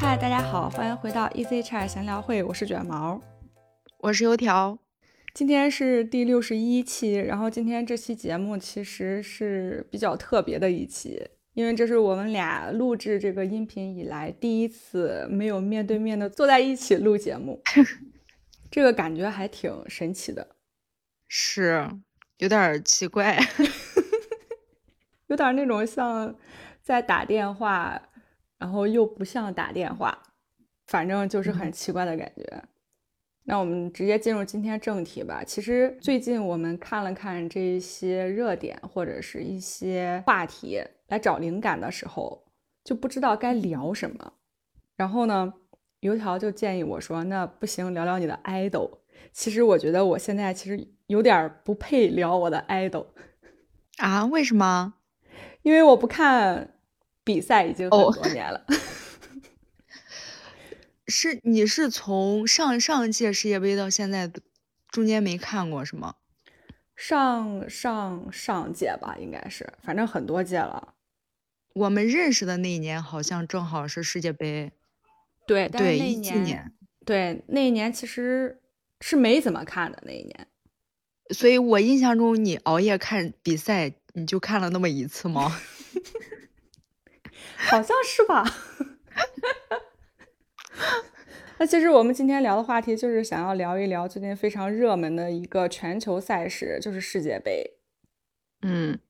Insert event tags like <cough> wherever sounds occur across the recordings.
嗨，大家好，欢迎回到 Easy Chat 闲聊会，我是卷毛，我是油条。今天是第六十一期，然后今天这期节目其实是比较特别的一期，因为这是我们俩录制这个音频以来第一次没有面对面的坐在一起录节目，<laughs> 这个感觉还挺神奇的，是有点奇怪，有点 <laughs> <laughs> 那种像在打电话。然后又不像打电话，反正就是很奇怪的感觉。那我们直接进入今天正题吧。其实最近我们看了看这些热点或者是一些话题来找灵感的时候，就不知道该聊什么。然后呢，油条就建议我说：“那不行，聊聊你的 idol。”其实我觉得我现在其实有点不配聊我的 idol 啊？为什么？<laughs> 因为我不看。比赛已经很多年了，<laughs> 是你是从上上届世界杯到现在中间没看过是吗？上上上届吧，应该是，反正很多届了。我们认识的那一年好像正好是世界杯，对对，一七年，对那一年其实是没怎么看的那一年，所以我印象中你熬夜看比赛，你就看了那么一次吗？<laughs> <laughs> 好像是吧。<laughs> 那其实我们今天聊的话题就是想要聊一聊最近非常热门的一个全球赛事，就是世界杯。嗯，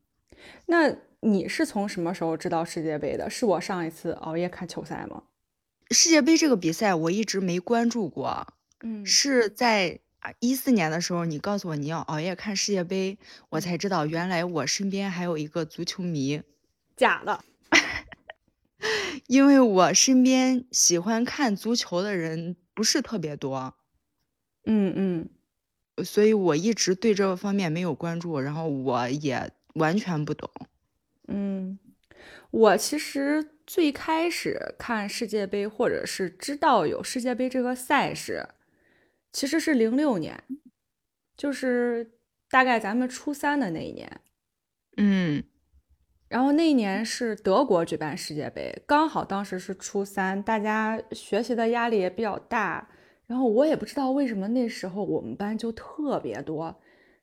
那你是从什么时候知道世界杯的？是我上一次熬夜看球赛吗？世界杯这个比赛我一直没关注过。嗯，是在一四年的时候，你告诉我你要熬夜看世界杯，我才知道原来我身边还有一个足球迷。假的。因为我身边喜欢看足球的人不是特别多，嗯嗯，所以我一直对这方面没有关注，然后我也完全不懂。嗯，我其实最开始看世界杯，或者是知道有世界杯这个赛事，其实是零六年，就是大概咱们初三的那一年。嗯。然后那一年是德国举办世界杯，刚好当时是初三，大家学习的压力也比较大。然后我也不知道为什么那时候我们班就特别多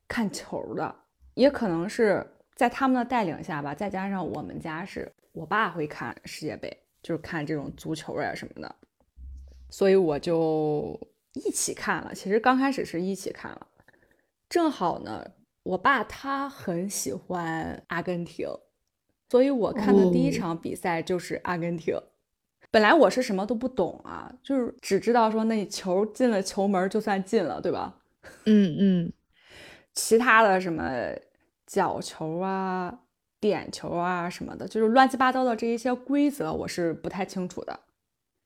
看球的，也可能是在他们的带领下吧。再加上我们家是我爸会看世界杯，就是看这种足球呀什么的，所以我就一起看了。其实刚开始是一起看了，正好呢，我爸他很喜欢阿根廷。所以我看的第一场比赛就是阿根廷。本来我是什么都不懂啊，就是只知道说那球进了球门就算进了，对吧？<laughs> 嗯嗯。其他的什么角球啊、点球啊什么的，就是乱七八糟的这一些规则，我是不太清楚的。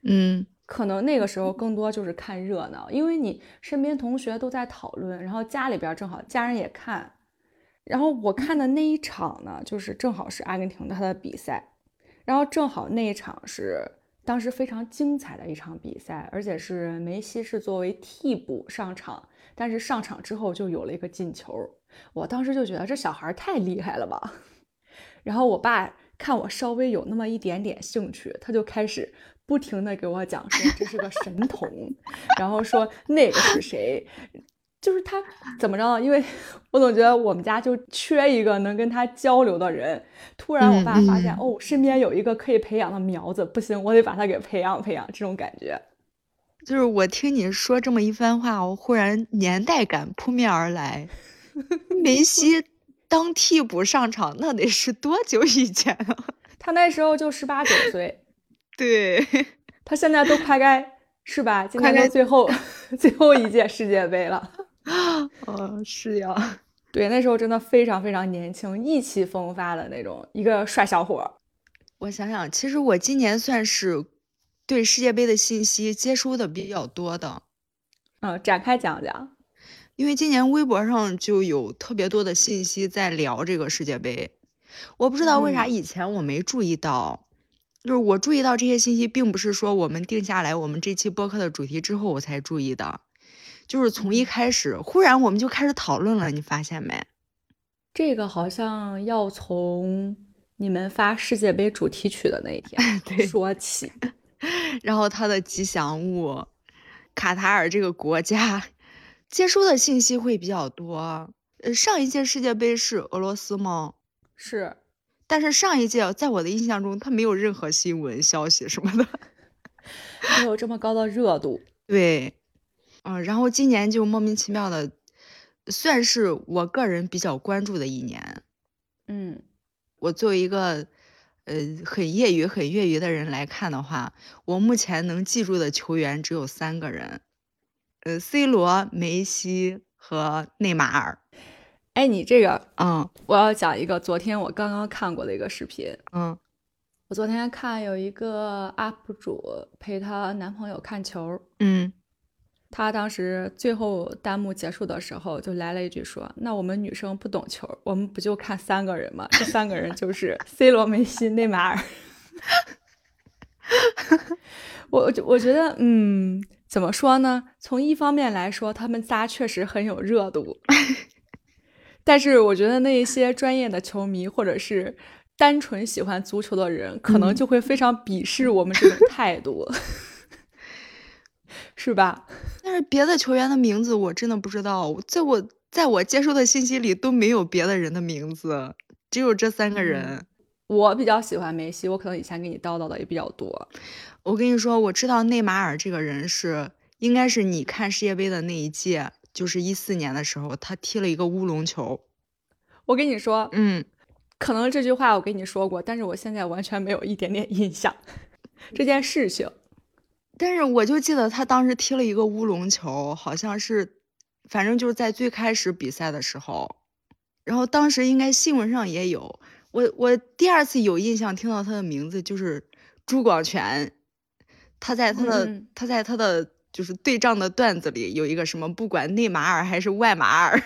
嗯，可能那个时候更多就是看热闹，因为你身边同学都在讨论，然后家里边正好家人也看。然后我看的那一场呢，就是正好是阿根廷他的比赛，然后正好那一场是当时非常精彩的一场比赛，而且是梅西是作为替补上场，但是上场之后就有了一个进球，我当时就觉得这小孩太厉害了吧。然后我爸看我稍微有那么一点点兴趣，他就开始不停的给我讲说这是个神童，<laughs> 然后说那个是谁。就是他怎么着？因为我总觉得我们家就缺一个能跟他交流的人。突然，我爸发现哦，身边有一个可以培养的苗子，不行，我得把他给培养培养。这种感觉，就是我听你说这么一番话，我忽然年代感扑面而来。梅西当替补上场，那得是多久以前啊？<laughs> 他那时候就十八九岁。对，他现在都快该是吧？今年是最后 <laughs> 最后一届世界杯了。<laughs> 哦，是呀，<laughs> 对，那时候真的非常非常年轻，意气风发的那种一个帅小伙。我想想，其实我今年算是对世界杯的信息接收的比较多的。嗯，展开讲讲。因为今年微博上就有特别多的信息在聊这个世界杯，我不知道为啥以前我没注意到，就是我注意到这些信息，并不是说我们定下来我们这期播客的主题之后我才注意的。就是从一开始，忽然我们就开始讨论了，你发现没？这个好像要从你们发世界杯主题曲的那一天 <laughs> 说起。然后它的吉祥物，卡塔尔这个国家接收的信息会比较多。呃，上一届世界杯是俄罗斯吗？是，但是上一届在我的印象中，它没有任何新闻消息什么的，没有这么高的热度。<laughs> 对，嗯，然后今年就莫名其妙的，算是我个人比较关注的一年。嗯，我作为一个呃很业余、很业余的人来看的话，我目前能记住的球员只有三个人，呃，C 罗、梅西和内马尔。哎，你这个，嗯我要讲一个昨天我刚刚看过的一个视频。嗯我昨天看有一个 UP 主陪她男朋友看球，嗯，她当时最后弹幕结束的时候就来了一句说：“那我们女生不懂球，我们不就看三个人吗？这三个人就是 C 罗、梅西、内马尔。”我我我觉得，嗯，怎么说呢？从一方面来说，他们仨确实很有热度，<laughs> 但是我觉得那一些专业的球迷或者是单纯喜欢足球的人，可能嗯就会非常鄙视我们这种态度，是吧？<laughs> 但是别的球员的名字我真的不知道，在我在我接收的信息里都没有别的人的名字，只有这三个人。我比较喜欢梅西，我可能以前给你叨叨的也比较多。我跟你说，我知道内马尔这个人是，应该是你看世界杯的那一届，就是一四年的时候，他踢了一个乌龙球。我跟你说，嗯，可能这句话我跟你说过，但是我现在完全没有一点点印象 <laughs> 这件事情。但是我就记得他当时踢了一个乌龙球，好像是，反正就是在最开始比赛的时候，然后当时应该新闻上也有。我我第二次有印象听到他的名字就是朱广权，他在他的、嗯他在他的就是对仗的段子里有一个什么，不管内马尔还是外马尔，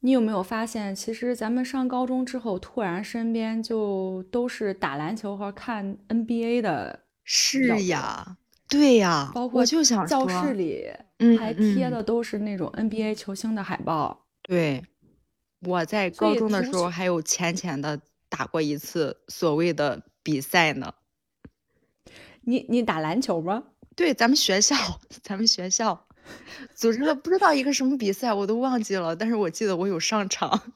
你有没有发现，其实咱们上高中之后，突然身边就都是打篮球和看 NBA 的，是呀，对呀，包括我就想教室里嗯还贴嗯的都是那种 NBA 球星的海报。对，我在高中的时候还有浅浅的打过一次所谓的比赛呢。你你打篮球吗？对，咱们学校，<laughs> 咱们学校组织了不知道一个什么比赛，我都忘记了，但是我记得我有上场，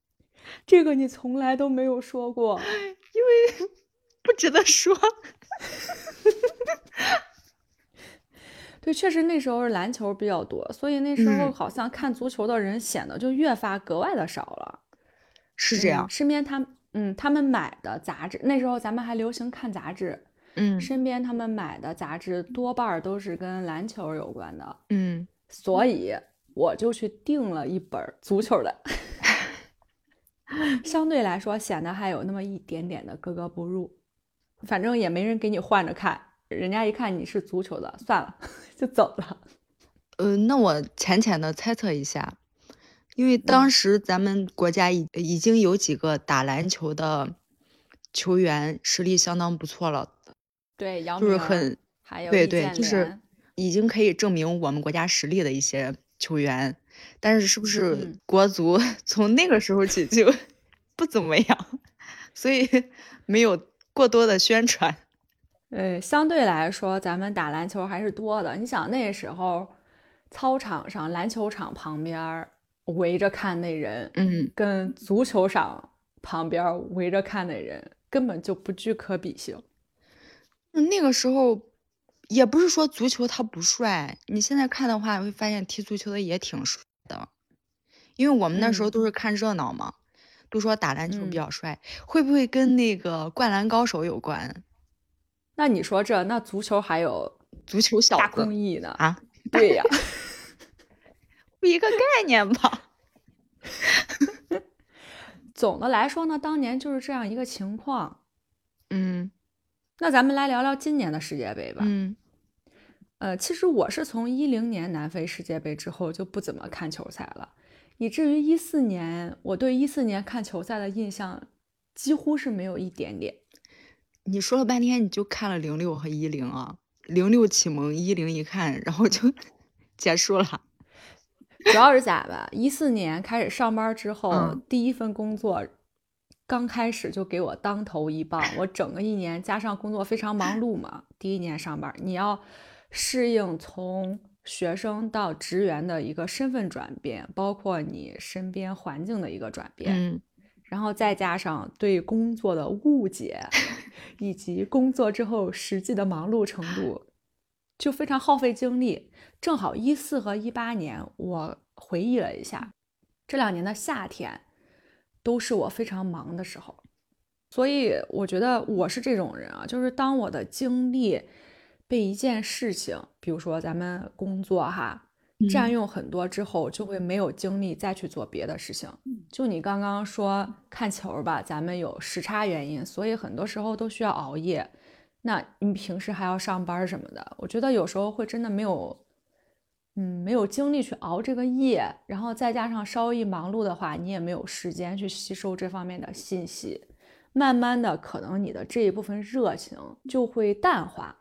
<laughs> 这个你从来都没有说过。<laughs> 因为不值得说。<laughs> 对，确实那时候是篮球比较多，所以那时候嗯好像看足球的人显得就越发格外的少了。嗯是这样，身边他们嗯，他们买的杂志，那时候咱们还流行看杂志，嗯。身边他们买的杂志多半儿都是跟篮球有关的，嗯，所以我就去订了一本儿足球的，<laughs> 相对来说显得还有那么一点点的格格不入，反正也没人给你换着看，人家一看你是足球的，算了 <laughs> 就走了。呃，那我浅浅的猜测一下，因为当时咱们国家已已经有几个打篮球的球员实力相当不错了，对，姚就是很还有对对，就是已经可以证明我们国家实力的一些球员，但是是不是嗯国足 <laughs> 从那个时候起就 <laughs> 不怎么样，所以 <laughs> 没有过多的宣传。呃，相对来说，咱们打篮球还是多的。你想那时候，操场上篮球场旁边围着看那人，嗯，跟足球场旁边围着看那人根本就不具可比性。那个时候也不是说足球他不帅，你现在看的话，会发现踢足球的也挺帅的，因为我们那时候嗯都是看热闹嘛，都说打篮球比嗯较帅，会不会跟那个灌篮高手有关？那你说这，那足球还有足球小大公益呢？啊，<laughs> 对呀，<laughs> 不一个概念吧？<laughs> 总的来说呢，当年就是这样一个情况。嗯那咱们来聊聊今年的世界杯吧。嗯呃，其实我是从一零年南非世界杯之后就不怎么看球赛了，以至于一四年我对一四年看球赛的印象几乎是没有一点点。你说了半天，你就看了零六和一零啊，零六启蒙，一零一看，然后就 <laughs> 结束了。主要是咋吧？一四年开始上班之后，嗯第一份工作刚开始就给我当头一棒。我整个一年加上工作非常忙碌嘛，第一年上班你要适应从学生到职员的一个身份转变，包括你身边环境的一个转变，嗯，然后再加上对工作的误解，以及工作之后实际的忙碌程度，就非常耗费精力。正好一四和一八年，我回忆了一下，这两年的夏天都是我非常忙的时候，所以我觉得我是这种人啊，就是当我的精力被一件事情，比如说咱们工作哈，占用很多之后，就会没有精力再去做别的事情。就你刚刚说看球吧，咱们有时差原因，所以很多时候都需要熬夜。那你平时还要上班什么的，我觉得有时候会真的没有。嗯，没有精力去熬这个夜，然后再加上稍微一忙碌的话，你也没有时间去吸收这方面的信息，慢慢的，可能你的这一部分热情就会淡化。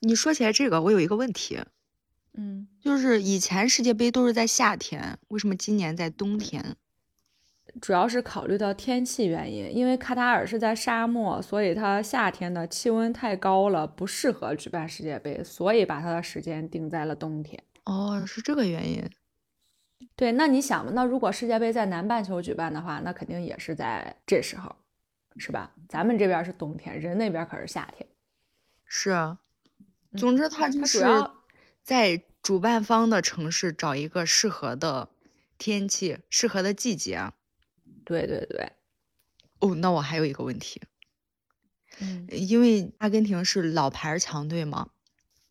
你说起来这个，我有一个问题，嗯，就是以前世界杯都是在夏天，为什么今年在冬天？主要是考虑到天气原因，因为卡塔尔是在沙漠，所以它夏天的气温太高了，不适合举办世界杯，所以把它的时间定在了冬天。哦，是这个原因。对，那你想嘛，那如果世界杯在南半球举办的话，那肯定也是在这时候，是吧？咱们这边是冬天，人那边可是夏天。是啊，总之他就是在主办方的城市找一个适合的天气、适合的季节。对对对。哦，那我还有一个问题，嗯，因为阿根廷是老牌强队嘛，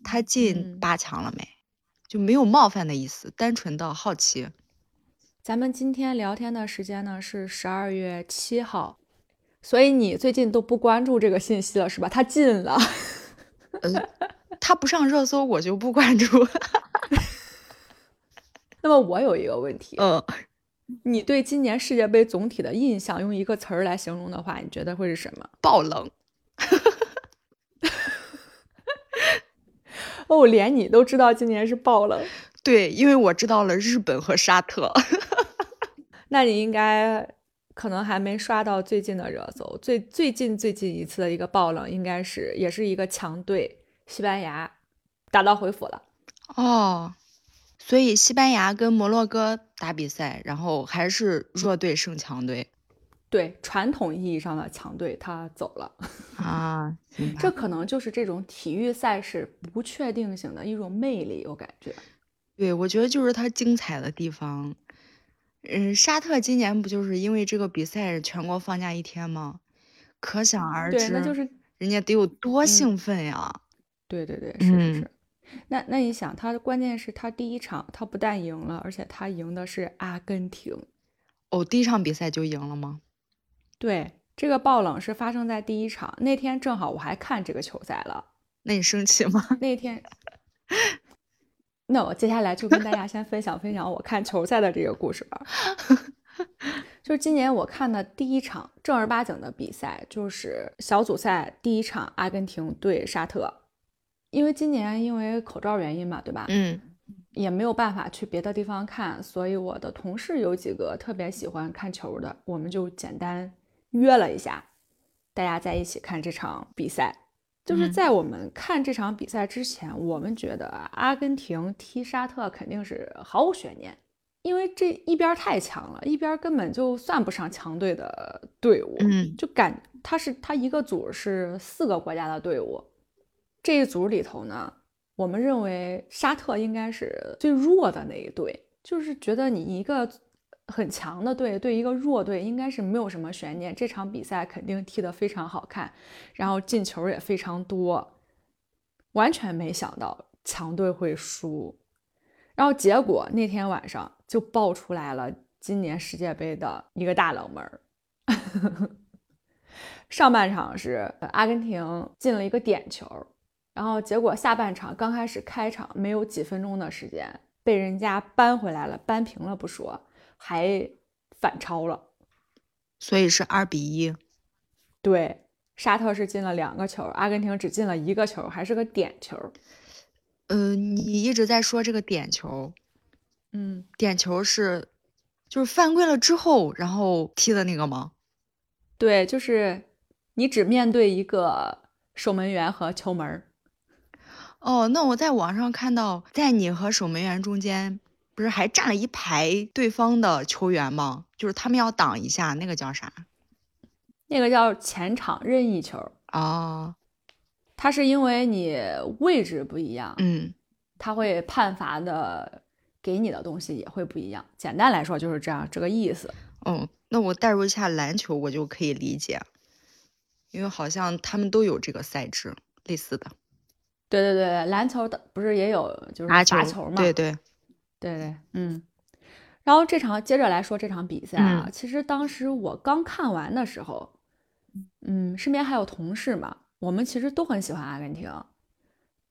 他进八强了没？就没有冒犯的意思，单纯的好奇。咱们今天聊天的时间呢是十二月七号，所以你最近都不关注这个信息了是吧？他进了，呃，他不上热搜我就不关注。<laughs> 那么我有一个问题，嗯，你对今年世界杯总体的印象，用一个词儿来形容的话，你觉得会是什么？爆冷。哦，连你都知道今年是爆冷，<laughs> 对，因为我知道了日本和沙特。<laughs> 那你应该可能还没刷到最近的热搜，最最近最近一次的一个爆冷，应该是也是一个强队西班牙打道回府了。哦，所以西班牙跟摩洛哥打比赛，然后还是弱队胜强队。对传统意义上的强队，他走了 <laughs> 啊，这可能就是这种体育赛事不确定性的一种魅力，我感觉。对，我觉得就是它精彩的地方。嗯，沙特今年不就是因为这个比赛全国放假一天吗？可想而知，对，那就是人家得有多兴奋呀！对对对，是是是。那那你想，他的关键是他第一场他不但赢了，而且他赢的是阿根廷。哦，第一场比赛就赢了吗？对，这个爆冷是发生在第一场那天，正好我还看这个球赛了。那你生气吗？<laughs> 那天，那我接下来就跟大家先分享分享我看球赛的这个故事吧。就是今年我看的第一场正儿八经的比赛，就是小组赛第一场，阿根廷对沙特。因为今年因为口罩原因嘛，对吧？嗯，也没有办法去别的地方看，所以我的同事有几个特别喜欢看球的，我们就简单。约了一下，大家在一起看这场比赛。就是在我们看这场比赛之前，我们觉得阿根廷踢沙特肯定是毫无悬念，因为这一边太强了，一边根本就算不上强队的队伍。嗯，就感他是他一个组是四个国家的队伍，这一组里头呢，我们认为沙特应该是最弱的那一队，就是觉得你一个。很强的队对一个弱队应该是没有什么悬念，这场比赛肯定踢得非常好看，然后进球也非常多，完全没想到强队会输，然后结果那天晚上就爆出来了今年世界杯的一个大冷门，<laughs> 上半场是阿根廷进了一个点球，然后结果下半场刚开始开场没有几分钟的时间被人家扳回来了，扳平了不说。还反超了，所以是二比一。对，沙特是进了两个球，阿根廷只进了一个球，还是个点球。呃，你一直在说这个点球，嗯，点球是就是犯规了之后，然后踢的那个吗？对，就是你只面对一个守门员和球门。哦，那我在网上看到，在你和守门员中间，不是还站了一排对方的球员吗？就是他们要挡一下，那个叫啥？那个叫前场任意球，哦，它是因为你位置不一样，嗯他会判罚的给你的东西也会不一样。简单来说就是这样，这个意思。哦，那我代入一下篮球，我就可以理解，因为好像他们都有这个赛制类似的对对对，篮球的不是也有就是罚罚球嘛？对对，对对，嗯。然后这场接着来说这场比赛啊，嗯其实当时我刚看完的时候，嗯，身边还有同事嘛，我们其实都很喜欢阿根廷，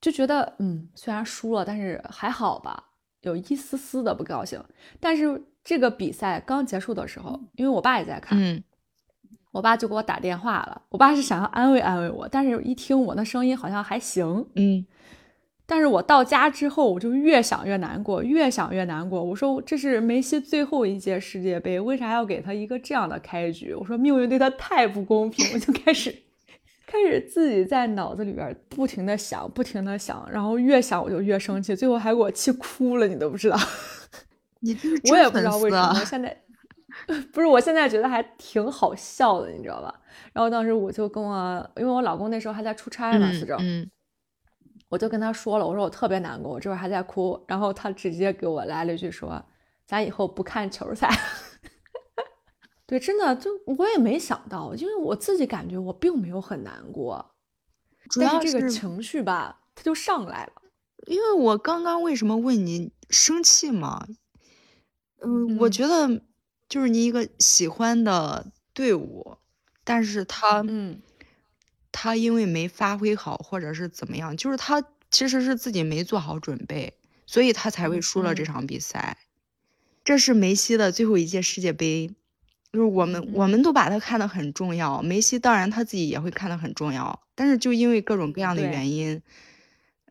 就觉得嗯，虽然输了，但是还好吧，有一丝丝的不高兴。但是这个比赛刚结束的时候，因为我爸也在看，嗯我爸就给我打电话了，我爸是想要安慰安慰我，但是一听我那声音好像还行，嗯，但是我到家之后，我就越想越难过，越想越难过。我说这是梅西最后一届世界杯，为啥要给他一个这样的开局？我说命运对他太不公平，我就开始开始自己在脑子里边不停的想，不停的想，然后越想我就越生气，最后还给我气哭了，你都不知道。<laughs> 你这是 <laughs> 我也不知道为什么，我现在 <laughs> 不是，我现在觉得还挺好笑的，你知道吧？然后当时我就跟我，因为我老公那时候还在出差嘛，四周，嗯我就跟他说了，我说我特别难过，我这会儿还在哭，然后他直接给我来了一句说，咱以后不看球赛。<laughs> 对，真的就我也没想到，因为我自己感觉我并没有很难过，主要是这个情绪吧，它就上来了。因为我刚刚为什么问你生气嘛？嗯，我嗯觉得就是你一个喜欢的队伍，但是他嗯他因为没发挥好，或者是怎么样，就是他其实是自己没做好准备，所以他才会输了这嗯场比赛。这是梅西的最后一届世界杯，就是我们我嗯们都把他看得很重要，梅西当然他自己也会看得很重要，但是就因为各种各样的原因，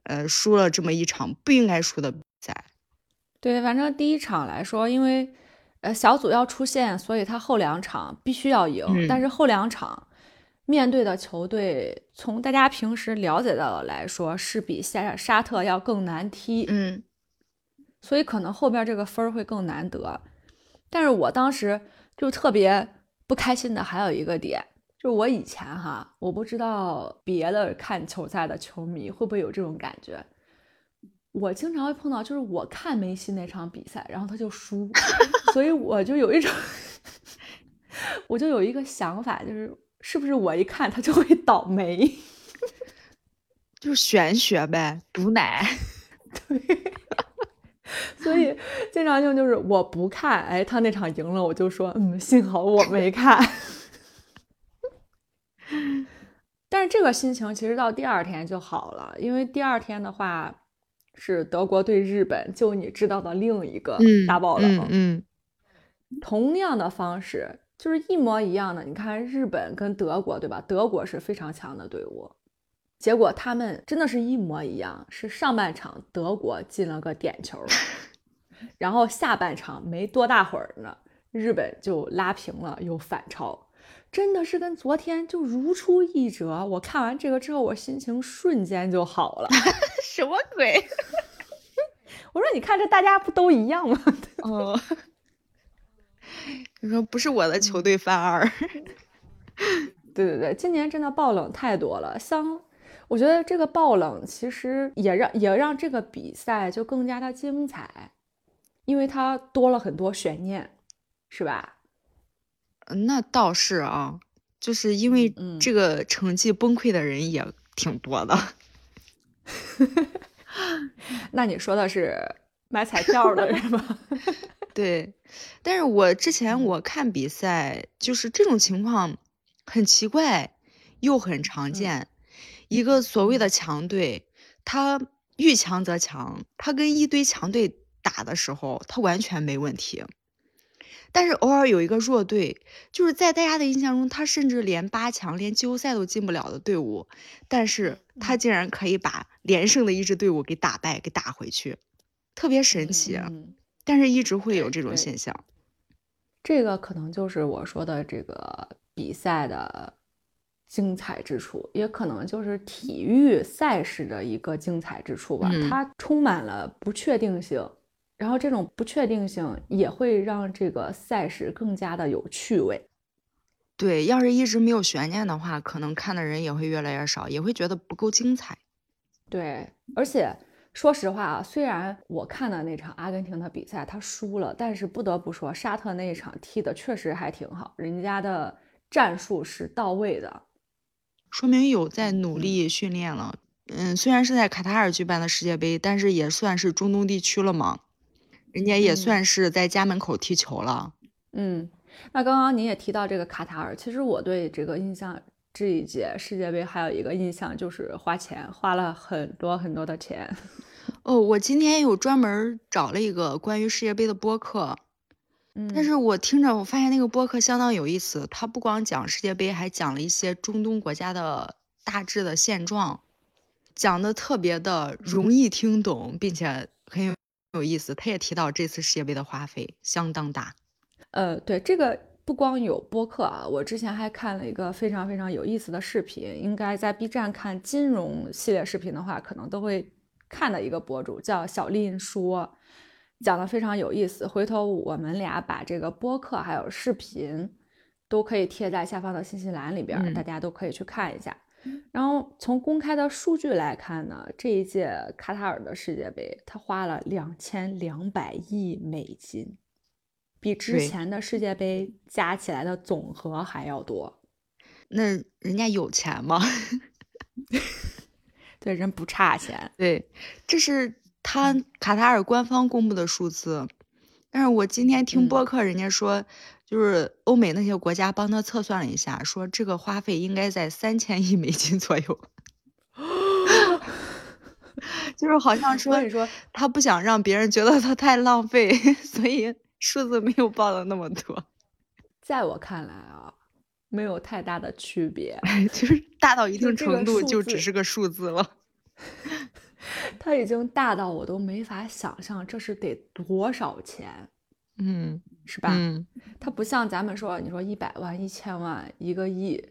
呃，输了这么一场不应该输的比赛。对，反正第一场来说，因为呃小组要出线，所以他后两场必须要赢。但嗯是后两场面对的球队，从大家平时了解到的来说，是比沙沙特要更难踢。嗯所以可能后边这个分儿会更难得。但是我当时就特别不开心的还有一个点，就是我以前哈，我不知道别的看球赛的球迷会不会有这种感觉。我经常会碰到，就是我看梅西那场比赛，然后他就输，<laughs> 所以我就有一种，<laughs> 我就有一个想法，就是是不是我一看他就会倒霉？<laughs> 就是玄学呗，毒奶。对所以经常性就是我不看，哎，他那场赢了，我就说，嗯，幸好我没看。<laughs> 但是这个心情其实到第二天就好了，因为第二天的话是德国对日本，就你知道的另一个嗯，大爆冷，嗯嗯同样的方式就是一模一样的。你看日本跟德国，对吧？德国是非常强的队伍，结果他们真的是一模一样，是上半场德国进了个点球，<laughs> 然后下半场没多大会儿呢，日本就拉平了，又反超，真的是跟昨天就如出一辙。我看完这个之后，我心情瞬间就好了。<laughs> 什么鬼？<laughs> 我说，你看这大家不都一样吗？哦，你说不是我的球队犯二。<laughs> 对对对，今年真的爆冷太多了。像我觉得这个爆冷其实也让也让这个比赛就更加的精彩，因为它多了很多悬念，是吧？嗯那倒是啊，就是因为嗯这个成绩崩溃的人也挺多的。<laughs> 那你说的是买彩票的人吗？<laughs> 对，但是我之前嗯我看比赛，就是这种情况很奇怪，又很常嗯见。一个所谓的强队，他遇强则强，他跟一堆强队打的时候，他完全没问题。但是偶尔有一个弱队，就是在大家的印象中，他甚至连八强、连季后赛都进不了的队伍，但是他竟然可以把连胜的一支队伍给打败、给打回去，特别神奇。嗯，但是一直会有这种现象。这个可能就是我说的这个比赛的精彩之处，也可能就是体育赛事的一个精彩之处吧。嗯它充满了不确定性，然后这种不确定性也会让这个赛事更加的有趣味。对，要是一直没有悬念的话，可能看的人也会越来越少，也会觉得不够精彩。对，而且说实话啊，虽然我看的那场阿根廷的比赛他输了，但是不得不说，沙特那一场踢的确实还挺好，人家的战术是到位的。说明有在努力训练了。嗯，虽然是在卡塔尔举办的世界杯，但是也算是中东地区了嘛，人家也嗯算是在家门口踢球了。嗯，那刚刚您也提到这个卡塔尔，其实我对这个印象这一届世界杯还有一个印象就是花钱，花了很多很多的钱。<laughs> 哦，我今天有专门找了一个关于世界杯的播客，嗯，但是我听着我发现那个播客相当有意思，他不光讲世界杯，还讲了一些中东国家的大致的现状，讲的特别的容易听懂，并且很有有意思。他也提到这次世界杯的花费相当大。呃，对，这个不光有播客啊，我之前还看了一个非常非常有意思的视频，应该在 B 站看金融系列视频的话，可能都会看的一个博主叫小林说，讲的非常有意思。回头我们俩把这个播客还有视频都可以贴在下方的信息栏里边大家都可以去看一下。然后从公开的数据来看呢，这一届卡塔尔的世界杯，他花了两千两百亿美金，比之前的世界杯加起来的总和还要多。那人家有钱吗？<laughs> 对，人不差钱。对，这是他卡塔尔官方公布的数字，但是我今天听嗯播客，人家说，就是欧美那些国家帮他测算了一下，说这个花费应该在三千亿美金左右，<laughs> 就是好像说你说，他不想让别人觉得他太浪费，<laughs> 所以数字没有报的那么多，在我看来啊，没有太大的区别。<laughs> 就是大到一定程度就只是个数字了。<laughs> 它已经大到我都没法想象这是得多少钱，嗯是吧？嗯，它不像咱们说，你说一百万、一千万、一个亿，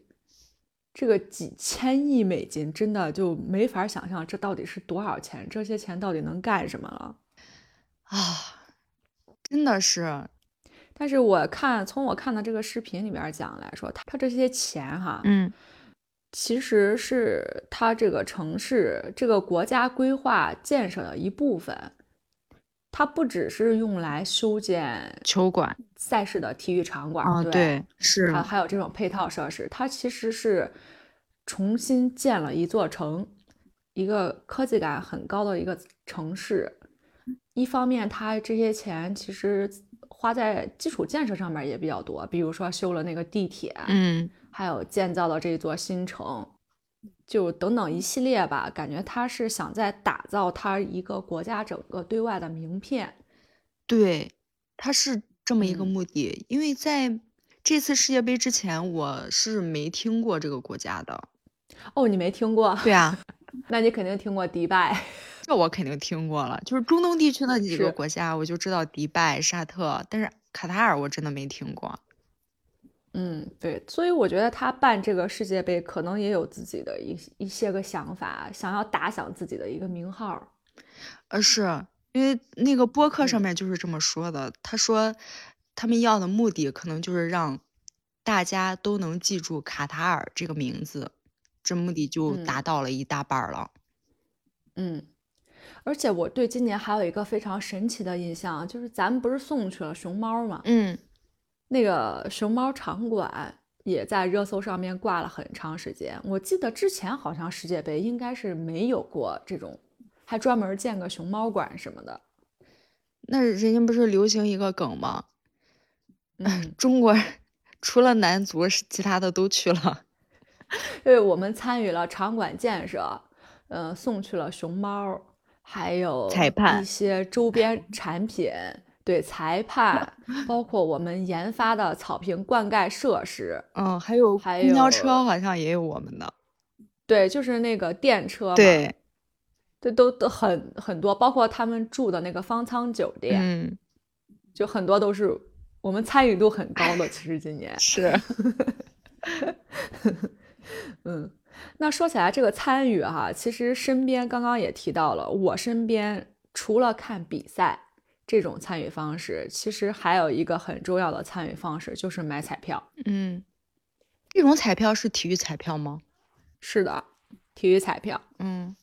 这个几千亿美金真的就没法想象这到底是多少钱，这些钱到底能干什么了。啊，真的是，但是我看从我看的这个视频里边讲来说，他这些钱哈，嗯其实是他这个城市、这个国家规划建设的一部分。它不只是用来修建球馆赛事的体育场馆，对，是还还有这种配套设施，它其实是重新建了一座城，一个科技感很高的一个城市。一方面，他这些钱其实花在基础建设上面也比较多，比如说修了那个地铁，嗯。还有建造了这座新城，就等等一系列吧。感觉他是想在打造他一个国家整个对外的名片。对，他是这么一个嗯目的。因为在这次世界杯之前，我是没听过这个国家的。哦，你没听过？对啊，<laughs> 那你肯定听过迪拜。这我肯定听过了。就是中东地区那几个国家，我就知道迪拜、沙特，但是卡塔尔我真的没听过。嗯，对，所以我觉得他办这个世界杯可能也有自己的一一些个想法，想要打响自己的一个名号。呃，是因为那个播客上嗯面就是这么说的。他说他们要的目的可能就是让大家都能记住卡塔尔这个名字，这目的就嗯达到了一大半儿了。嗯，而且我对今年还有一个非常神奇的印象，就是咱们不是送去了熊猫吗？嗯，那个熊猫场馆也在热搜上面挂了很长时间。我记得之前好像世界杯应该是没有过这种，还专门建个熊猫馆什么的。那人家不是流行一个梗吗？嗯，<laughs> 中国除了男足，其他的都去了。对，我们参与了场馆建设，呃，送去了熊猫，还有裁判一些周边产品，对，裁判，包括我们研发的草坪灌溉设施，嗯，还有还有公交车好像也有我们的。对，就是那个电车嘛，对，这都都很很多，包括他们住的那个方舱酒店，嗯，就很多都是我们参与度很高的。其实今年，是。<laughs> <laughs> 那说起来这个参与哈，其实身边刚刚也提到了，我身边除了看比赛这种参与方式，其实还有一个很重要的参与方式，就是买彩票。嗯，这种彩票是体育彩票吗？是的，体育彩票。嗯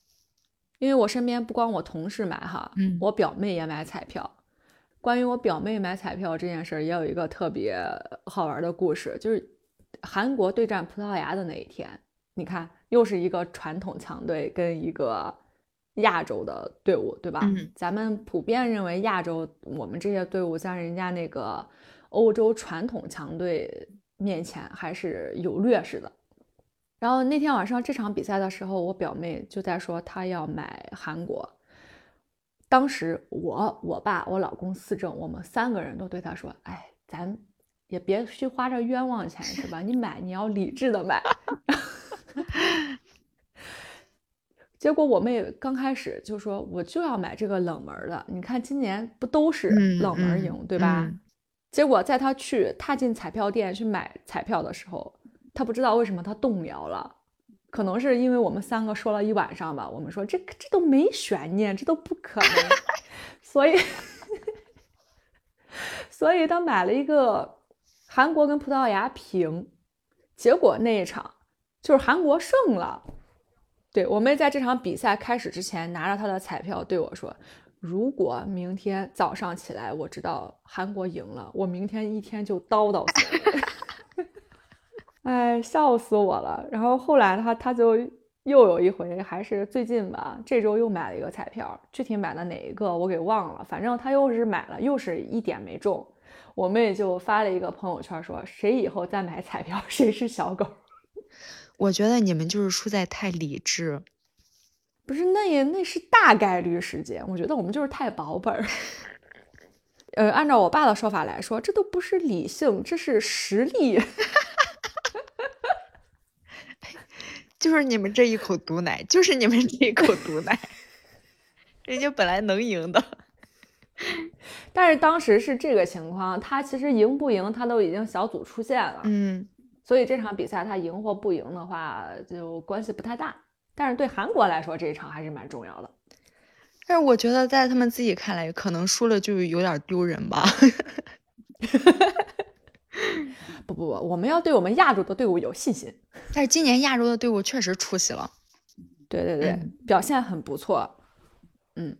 因为我身边不光我同事买哈，嗯我表妹也买彩票。关于我表妹买彩票这件事儿，也有一个特别好玩的故事，就是韩国对战葡萄牙的那一天，你看又是一个传统强队跟一个亚洲的队伍，对吧？嗯咱们普遍认为亚洲我们这些队伍在人家那个欧洲传统强队面前还是有劣势的。然后那天晚上这场比赛的时候，我表妹就在说她要买韩国。当时我、我爸、我老公思政，我们三个人都对她说：“哎，咱也别去花这冤枉钱，是吧？你买你要理智的买。” <laughs> <laughs> 结果我妹刚开始就说：“我就要买这个冷门儿的，你看今年不都是嗯冷门赢，对吧？”嗯结果在她去踏进彩票店去买彩票的时候，她不知道为什么她动摇了，可能是因为我们三个说了一晚上吧，我们说这这都没悬念，这都不可能，<laughs> 所以 <laughs> 所以她买了一个韩国跟葡萄牙平，结果那一场就是韩国胜了。对我妹在这场比赛开始之前拿着她的彩票对我说：“如果明天早上起来我知道韩国赢了，我明天一天就叨叨死。<laughs> ”哎，笑死我了。然后后来她她就又有一回，还是最近吧，这周又买了一个彩票，具体买了哪一个我给忘了，反正她又是买了，又是一点没中。我妹就发了一个朋友圈说：“谁以后再买彩票，谁是小狗。”我觉得你们就是输在太理智。不是，那也那是大概率事件。我觉得我们就是太保本儿。<laughs> 呃，按照我爸的说法来说，这都不是理性，这是实力。<laughs> 就是你们这一口毒奶，就是你们这一口毒奶，人家本来能赢的。但是当时是这个情况，他其实赢不赢，他都已经小组出线了。嗯，所以这场比赛他赢或不赢的话，就关系不太大。但是对韩国来说，这一场还是蛮重要的。但是我觉得在他们自己看来，可能输了就有点丢人吧。<laughs> 不不不，我们要对我们亚洲的队伍有信心。但是今年亚洲的队伍确实出息了。对对对，嗯表现很不错。嗯，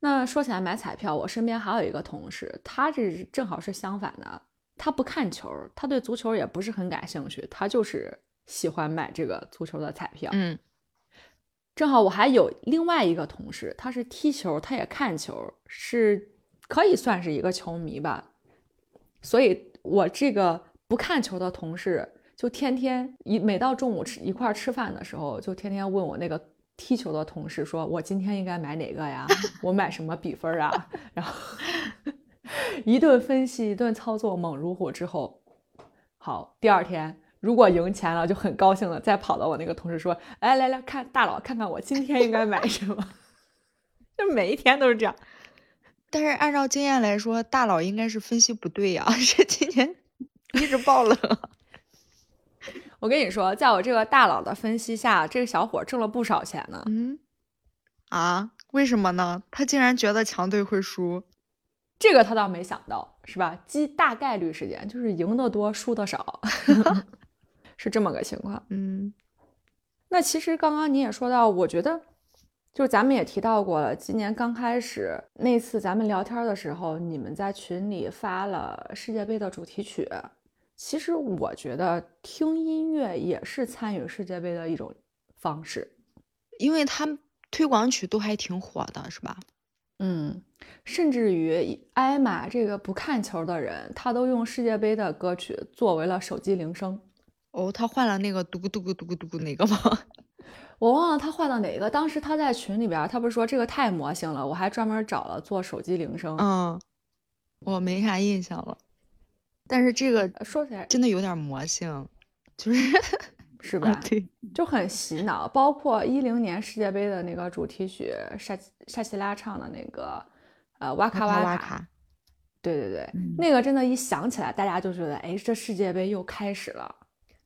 那说起来买彩票，我身边还有一个同事，他这正好是相反的，他不看球，他对足球也不是很感兴趣，他就是喜欢买这个足球的彩票。嗯正好我还有另外一个同事，他是踢球，他也看球，是可以算是一个球迷吧。所以我这个不看球的同事，就天天一每到中午吃一块儿吃饭的时候，就天天问我那个踢球的同事说：“我今天应该买哪个呀？<laughs> 我买什么比分啊？” <laughs> 然后 <laughs> 一顿分析，一顿操作，猛如虎之后，好，第二天如果赢钱了，就很高兴了再跑到我那个同事说：“来来来看大佬，看看我今天应该买什么。<laughs> ”就每一天都是这样。但是按照经验来说，大佬应该是分析不对呀、<laughs> 这今年一直爆冷。我跟你说，在我这个大佬的分析下，这个小伙挣了不少钱呢。嗯，啊？为什么呢？他竟然觉得强队会输。这个他倒没想到，是吧？基大概率事件就是赢得多，输的少，<laughs> 是这么个情况。嗯那其实刚刚你也说到，我觉得就是咱们也提到过了，今年刚开始那次咱们聊天的时候，你们在群里发了世界杯的主题曲。其实我觉得听音乐也是参与世界杯的一种方式。因为他们推广曲都还挺火的，是吧？嗯，甚至于艾玛这个不看球的人，他都用世界杯的歌曲作为了手机铃声。哦，他换了那个嘟咕嘟咕嘟咕嘟咕那个吗？<laughs> 我忘了他换到哪个，当时他在群里边，他不是说这个太魔性了，我还专门找了做手机铃声。嗯，我没啥印象了。但是这个呃说起来真的有点魔性，就是 <laughs> 是吧？对，就很洗脑，包括一零年世界杯的那个主题曲，沙沙奇拉唱的那个呃哇卡哇哇卡，对对对，嗯那个真的，一想起来，大家就觉得，哎，这世界杯又开始了。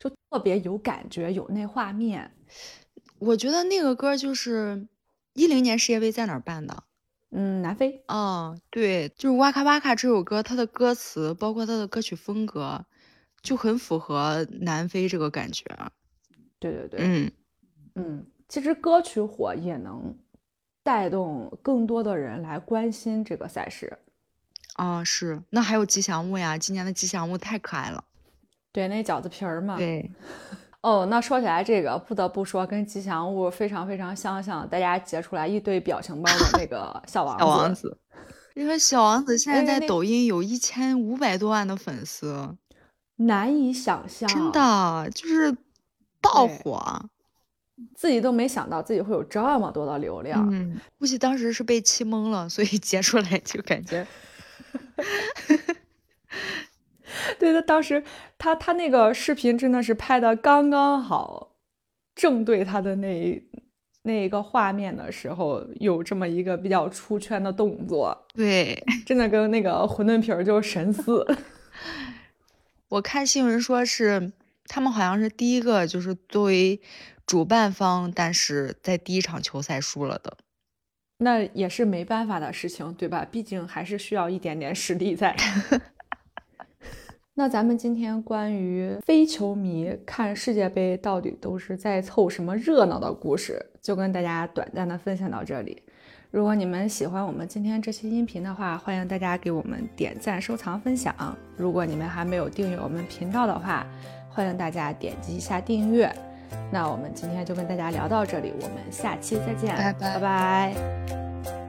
就特别有感觉，有那画面。我觉得那个歌就是一零年世界杯在哪儿办的？嗯，南非。哦，对，就是《哇卡哇卡》这首歌，它的歌词包括它的歌曲风格，就很符合南非这个感觉。对对对，嗯嗯，其实歌曲火也能带动更多的人来关心这个赛事。啊，是。那还有吉祥物呀，今年的吉祥物太可爱了。对，那饺子皮儿嘛。对。<laughs> 哦，那说起来这个，不得不说跟吉祥物非常非常相像，大家截出来一堆表情包的那个 <laughs> 小王子。小王子，因为小王子现在在抖音有一千五百多万的粉丝，难以想象，真的就是爆火，自己都没想到自己会有这么多的流量。嗯，估计当时是被气懵了，所以截出来就感觉。<laughs> 对他当时，他他那个视频真的是拍的刚刚好，正对他的那那一个画面的时候，有这么一个比较出圈的动作。对，<laughs> 真的跟那个馄饨皮儿就神似。<laughs> 我看新闻说是他们好像是第一个，就是作为主办方，但是在第一场球赛输了的。那也是没办法的事情，对吧？毕竟还是需要一点点实力在。<laughs> 那咱们今天关于非球迷看世界杯到底都是在凑什么热闹的故事，就跟大家短暂的分享到这里。如果你们喜欢我们今天这期音频的话，欢迎大家给我们点赞、收藏、分享。如果你们还没有订阅我们频道的话，欢迎大家点击一下订阅。那我们今天就跟大家聊到这里，我们下期再见，拜拜拜。